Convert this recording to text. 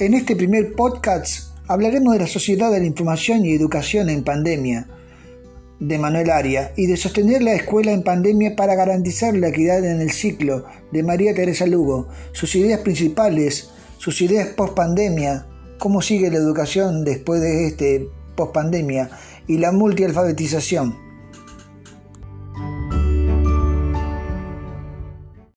En este primer podcast hablaremos de la sociedad de la información y educación en pandemia de Manuel Aria y de sostener la escuela en pandemia para garantizar la equidad en el ciclo de María Teresa Lugo, sus ideas principales, sus ideas post pandemia, cómo sigue la educación después de este post pandemia y la multialfabetización.